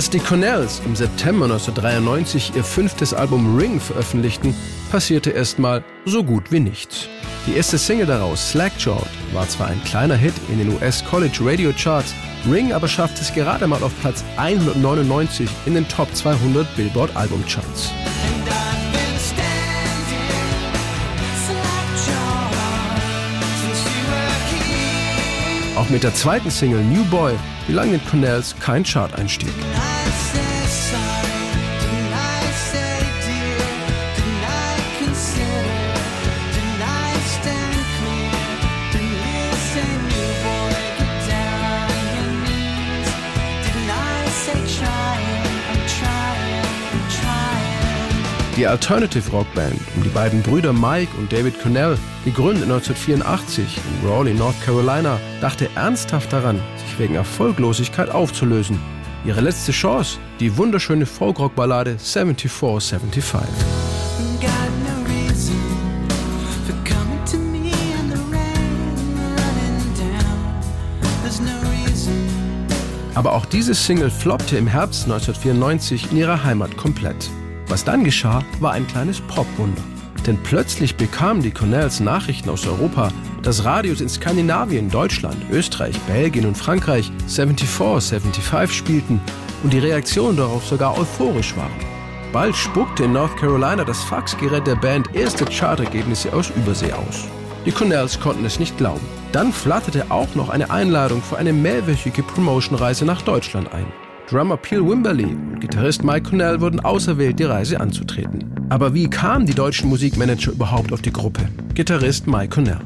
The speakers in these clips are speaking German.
Als die Cornells im September 1993 ihr fünftes Album Ring veröffentlichten, passierte erstmal so gut wie nichts. Die erste Single daraus, Slackjawed, war zwar ein kleiner Hit in den US College Radio Charts, Ring aber schaffte es gerade mal auf Platz 199 in den Top 200 Billboard Albumcharts. Auch mit der zweiten Single New Boy gelang den Cornells kein Chart-Einstieg. Die Alternative Rock Band um die beiden Brüder Mike und David Cornell, gegründet 1984 in Raleigh, North Carolina, dachte ernsthaft daran, sich wegen Erfolglosigkeit aufzulösen. Ihre letzte Chance, die wunderschöne Folkrock-Ballade 7475. Aber auch diese Single floppte im Herbst 1994 in ihrer Heimat komplett. Was dann geschah, war ein kleines Popwunder. Denn plötzlich bekamen die Cornells Nachrichten aus Europa, dass Radios in Skandinavien, Deutschland, Österreich, Belgien und Frankreich 74, 75 spielten und die Reaktionen darauf sogar euphorisch waren. Bald spuckte in North Carolina das Faxgerät der Band erste Chartergebnisse aus Übersee aus. Die Cornells konnten es nicht glauben. Dann flatterte auch noch eine Einladung für eine mehrwöchige Promotionreise nach Deutschland ein. Drummer Peel Wimberly und Gitarrist Mike Connell wurden auserwählt, die Reise anzutreten. Aber wie kamen die deutschen Musikmanager überhaupt auf die Gruppe? Gitarrist Mike Connell.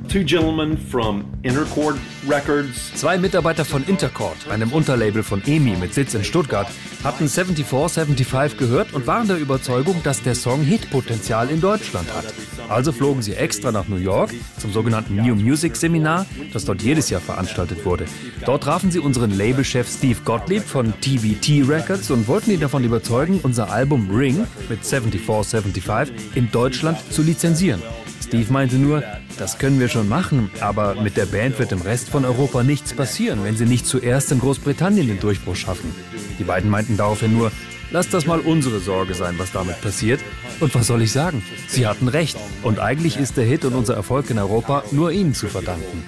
Zwei Mitarbeiter von Intercord, einem Unterlabel von EMI mit Sitz in Stuttgart, hatten 7475 gehört und waren der Überzeugung, dass der Song Hitpotenzial in Deutschland hat. Also flogen sie extra nach New York zum sogenannten New Music Seminar, das dort jedes Jahr veranstaltet wurde. Dort trafen sie unseren Labelchef Steve Gottlieb von TVT Records und wollten ihn davon überzeugen, unser Album Ring mit 7475 in Deutschland zu lizenzieren. Steve meinte nur, das können wir schon machen, aber mit der Band wird im Rest von Europa nichts passieren, wenn sie nicht zuerst in Großbritannien den Durchbruch schaffen. Die beiden meinten daraufhin nur, Lass das mal unsere Sorge sein, was damit passiert. Und was soll ich sagen? Sie hatten recht. Und eigentlich ist der Hit und unser Erfolg in Europa nur ihnen zu verdanken.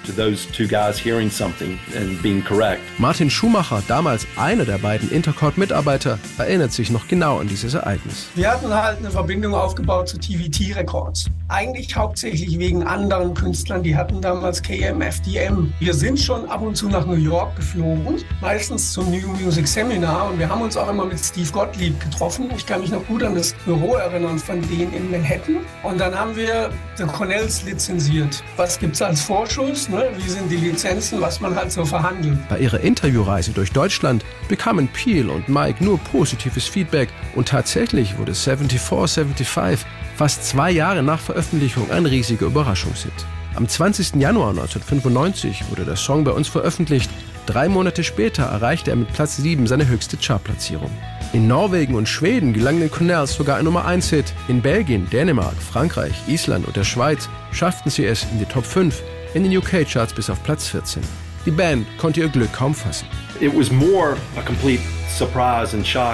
Martin Schumacher, damals einer der beiden Intercord-Mitarbeiter, erinnert sich noch genau an dieses Ereignis. Wir hatten halt eine Verbindung aufgebaut zu TVT Records. Eigentlich hauptsächlich wegen anderen Künstlern, die hatten damals KMFDM. Wir sind schon ab und zu nach New York geflogen, meistens zum New Music Seminar und wir haben uns auch immer mit Steve Gott Gottlieb getroffen. Ich kann mich noch gut an das Büro erinnern von denen in Manhattan. Und dann haben wir The Cornells lizenziert. Was gibt es als Vorschuss? Ne? Wie sind die Lizenzen? Was man halt so verhandelt. Bei ihrer Interviewreise durch Deutschland bekamen Peel und Mike nur positives Feedback. Und tatsächlich wurde 7475 fast zwei Jahre nach Veröffentlichung ein riesiger Überraschungshit. Am 20. Januar 1995 wurde der Song bei uns veröffentlicht. Drei Monate später erreichte er mit Platz 7 seine höchste Chartplatzierung. In Norwegen und Schweden gelang den Cornells sogar ein Nummer 1-Hit. In Belgien, Dänemark, Frankreich, Island und der Schweiz schafften sie es in die Top 5, in den UK-Charts bis auf Platz 14. Die Band konnte ihr Glück kaum fassen. It was more a complete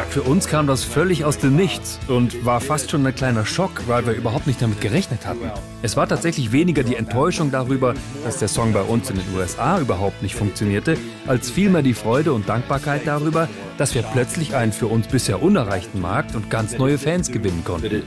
für uns kam das völlig aus dem Nichts und war fast schon ein kleiner Schock, weil wir überhaupt nicht damit gerechnet hatten. Es war tatsächlich weniger die Enttäuschung darüber, dass der Song bei uns in den USA überhaupt nicht funktionierte, als vielmehr die Freude und Dankbarkeit darüber, dass wir plötzlich einen für uns bisher unerreichten Markt und ganz neue Fans gewinnen konnten.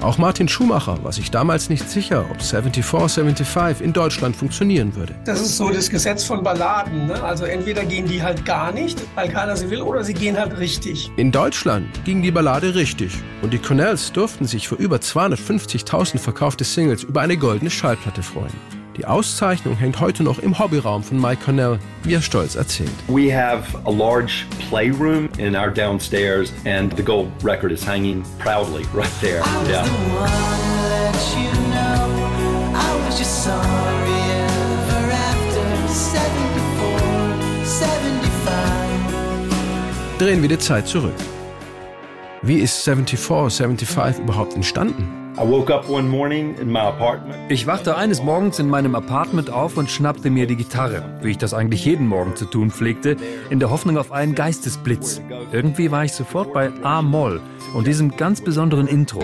Auch Martin Schumacher war sich damals nicht sicher, ob 7475 in Deutschland funktionieren würde. Das ist so das Gesetz von Balladen. Ne? Also entweder gehen die halt gar nicht weil keiner sie will, oder sie gehen halt richtig. In Deutschland ging die Ballade richtig und die Cornells durften sich für über 250.000 verkaufte Singles über eine goldene Schallplatte freuen. Die Auszeichnung hängt heute noch im Hobbyraum von Mike Cornell, wie er stolz erzählt. We have a large playroom in our downstairs and the gold record is hanging proudly right there. Yeah. Drehen wir die Zeit zurück. Wie ist 74, 75 überhaupt entstanden? Ich wachte eines Morgens in meinem Apartment auf und schnappte mir die Gitarre, wie ich das eigentlich jeden Morgen zu tun pflegte, in der Hoffnung auf einen Geistesblitz. Irgendwie war ich sofort bei A-Moll und diesem ganz besonderen Intro.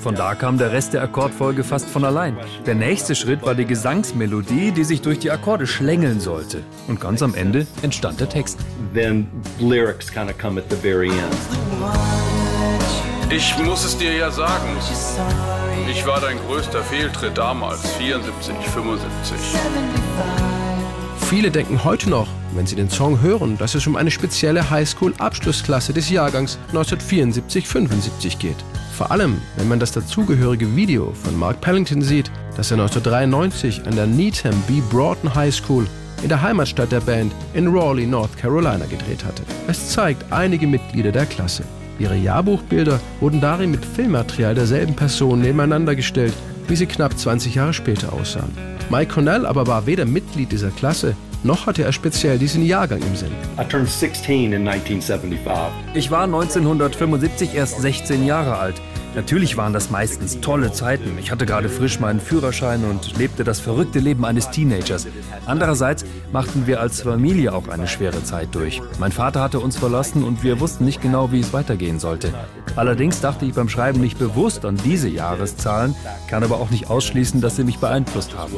Von da kam der Rest der Akkordfolge fast von allein. Der nächste Schritt war die Gesangsmelodie, die sich durch die Akkorde schlängeln sollte. Und ganz am Ende entstand der Text. Then lyrics kind of come at the very end. Ich muss es dir ja sagen. Ich war dein größter Fehltritt damals, 74, 75. Viele denken heute noch, wenn sie den Song hören, dass es um eine spezielle Highschool-Abschlussklasse des Jahrgangs 1974-75 geht. Vor allem, wenn man das dazugehörige Video von Mark Pellington sieht, das er 1993 an der Needham B. Broughton High School in der Heimatstadt der Band in Raleigh, North Carolina gedreht hatte. Es zeigt einige Mitglieder der Klasse. Ihre Jahrbuchbilder wurden darin mit Filmmaterial derselben Person nebeneinander gestellt, wie sie knapp 20 Jahre später aussahen. Mike Cornell aber war weder Mitglied dieser Klasse, noch hatte er speziell diesen Jahrgang im Sinn. Ich war 1975 erst 16 Jahre alt. Natürlich waren das meistens tolle Zeiten. Ich hatte gerade frisch meinen Führerschein und lebte das verrückte Leben eines Teenagers. Andererseits machten wir als Familie auch eine schwere Zeit durch. Mein Vater hatte uns verlassen und wir wussten nicht genau, wie es weitergehen sollte. Allerdings dachte ich beim Schreiben nicht bewusst an diese Jahreszahlen, kann aber auch nicht ausschließen, dass sie mich beeinflusst haben.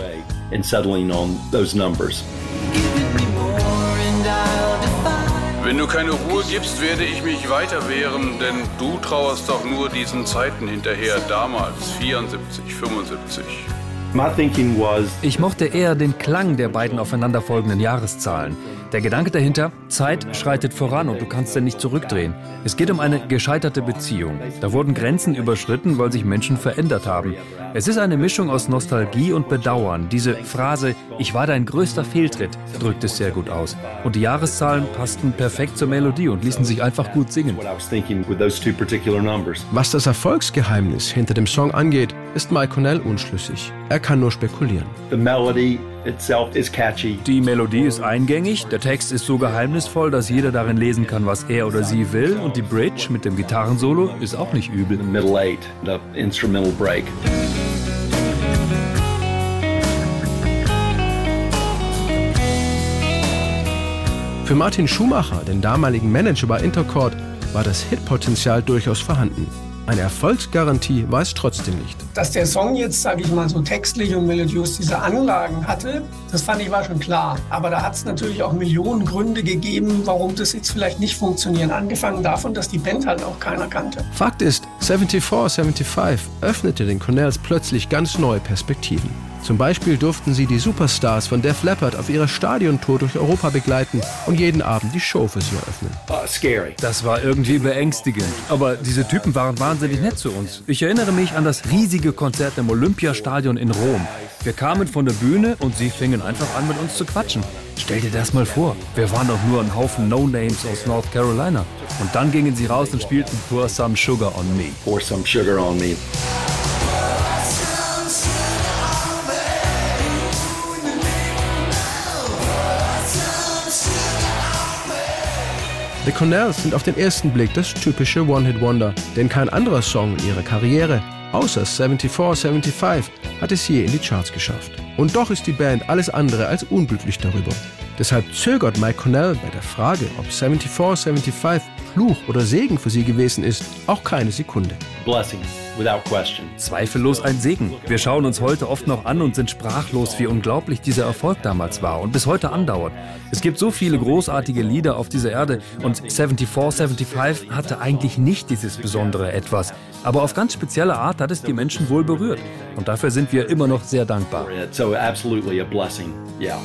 Wenn du keine Ruhe gibst, werde ich mich weiter wehren, denn du trauerst doch nur diesen Zeiten hinterher, damals 74, 75. Ich mochte eher den Klang der beiden aufeinanderfolgenden Jahreszahlen. Der Gedanke dahinter, Zeit schreitet voran und du kannst ja nicht zurückdrehen. Es geht um eine gescheiterte Beziehung. Da wurden Grenzen überschritten, weil sich Menschen verändert haben. Es ist eine Mischung aus Nostalgie und Bedauern. Diese Phrase, ich war dein größter Fehltritt, drückt es sehr gut aus. Und die Jahreszahlen passten perfekt zur Melodie und ließen sich einfach gut singen. Was das Erfolgsgeheimnis hinter dem Song angeht, ist Mike Connell unschlüssig. Er kann nur spekulieren. The melody die Melodie ist eingängig, der Text ist so geheimnisvoll, dass jeder darin lesen kann, was er oder sie will und die Bridge mit dem Gitarrensolo ist auch nicht übel. Für Martin Schumacher, den damaligen Manager bei Intercord, war das Hitpotenzial durchaus vorhanden. Eine Erfolgsgarantie war es trotzdem nicht. Dass der Song jetzt, sage ich mal, so textlich und melodiös diese Anlagen hatte, das fand ich war schon klar. Aber da hat es natürlich auch Millionen Gründe gegeben, warum das jetzt vielleicht nicht funktionieren. Angefangen davon, dass die Band halt auch keiner kannte. Fakt ist, 74, 75 öffnete den Cornells plötzlich ganz neue Perspektiven. Zum Beispiel durften sie die Superstars von Def Leppard auf ihrer Stadiontour durch Europa begleiten und jeden Abend die Show für sie eröffnen. Uh, das war irgendwie beängstigend. Aber diese Typen waren wahnsinnig nett zu uns. Ich erinnere mich an das riesige Konzert im Olympiastadion in Rom. Wir kamen von der Bühne und sie fingen einfach an, mit uns zu quatschen. Stell dir das mal vor. Wir waren doch nur ein Haufen No-Names aus North Carolina. Und dann gingen sie raus und spielten Pour Some Sugar on Me. Pour Some Sugar on Me. The Cornells sind auf den ersten Blick das typische One-Hit-Wonder, denn kein anderer Song in ihrer Karriere, außer 74, 75, hat es je in die Charts geschafft. Und doch ist die Band alles andere als unglücklich darüber. Deshalb zögert Mike Cornell bei der Frage, ob 74, 75 Fluch oder Segen für sie gewesen ist, auch keine Sekunde. Blessing, without question. Zweifellos ein Segen. Wir schauen uns heute oft noch an und sind sprachlos, wie unglaublich dieser Erfolg damals war und bis heute andauert. Es gibt so viele großartige Lieder auf dieser Erde und 74, 75 hatte eigentlich nicht dieses besondere Etwas. Aber auf ganz spezielle Art hat es die Menschen wohl berührt. Und dafür sind wir immer noch sehr dankbar. So absolutely a blessing. Yeah.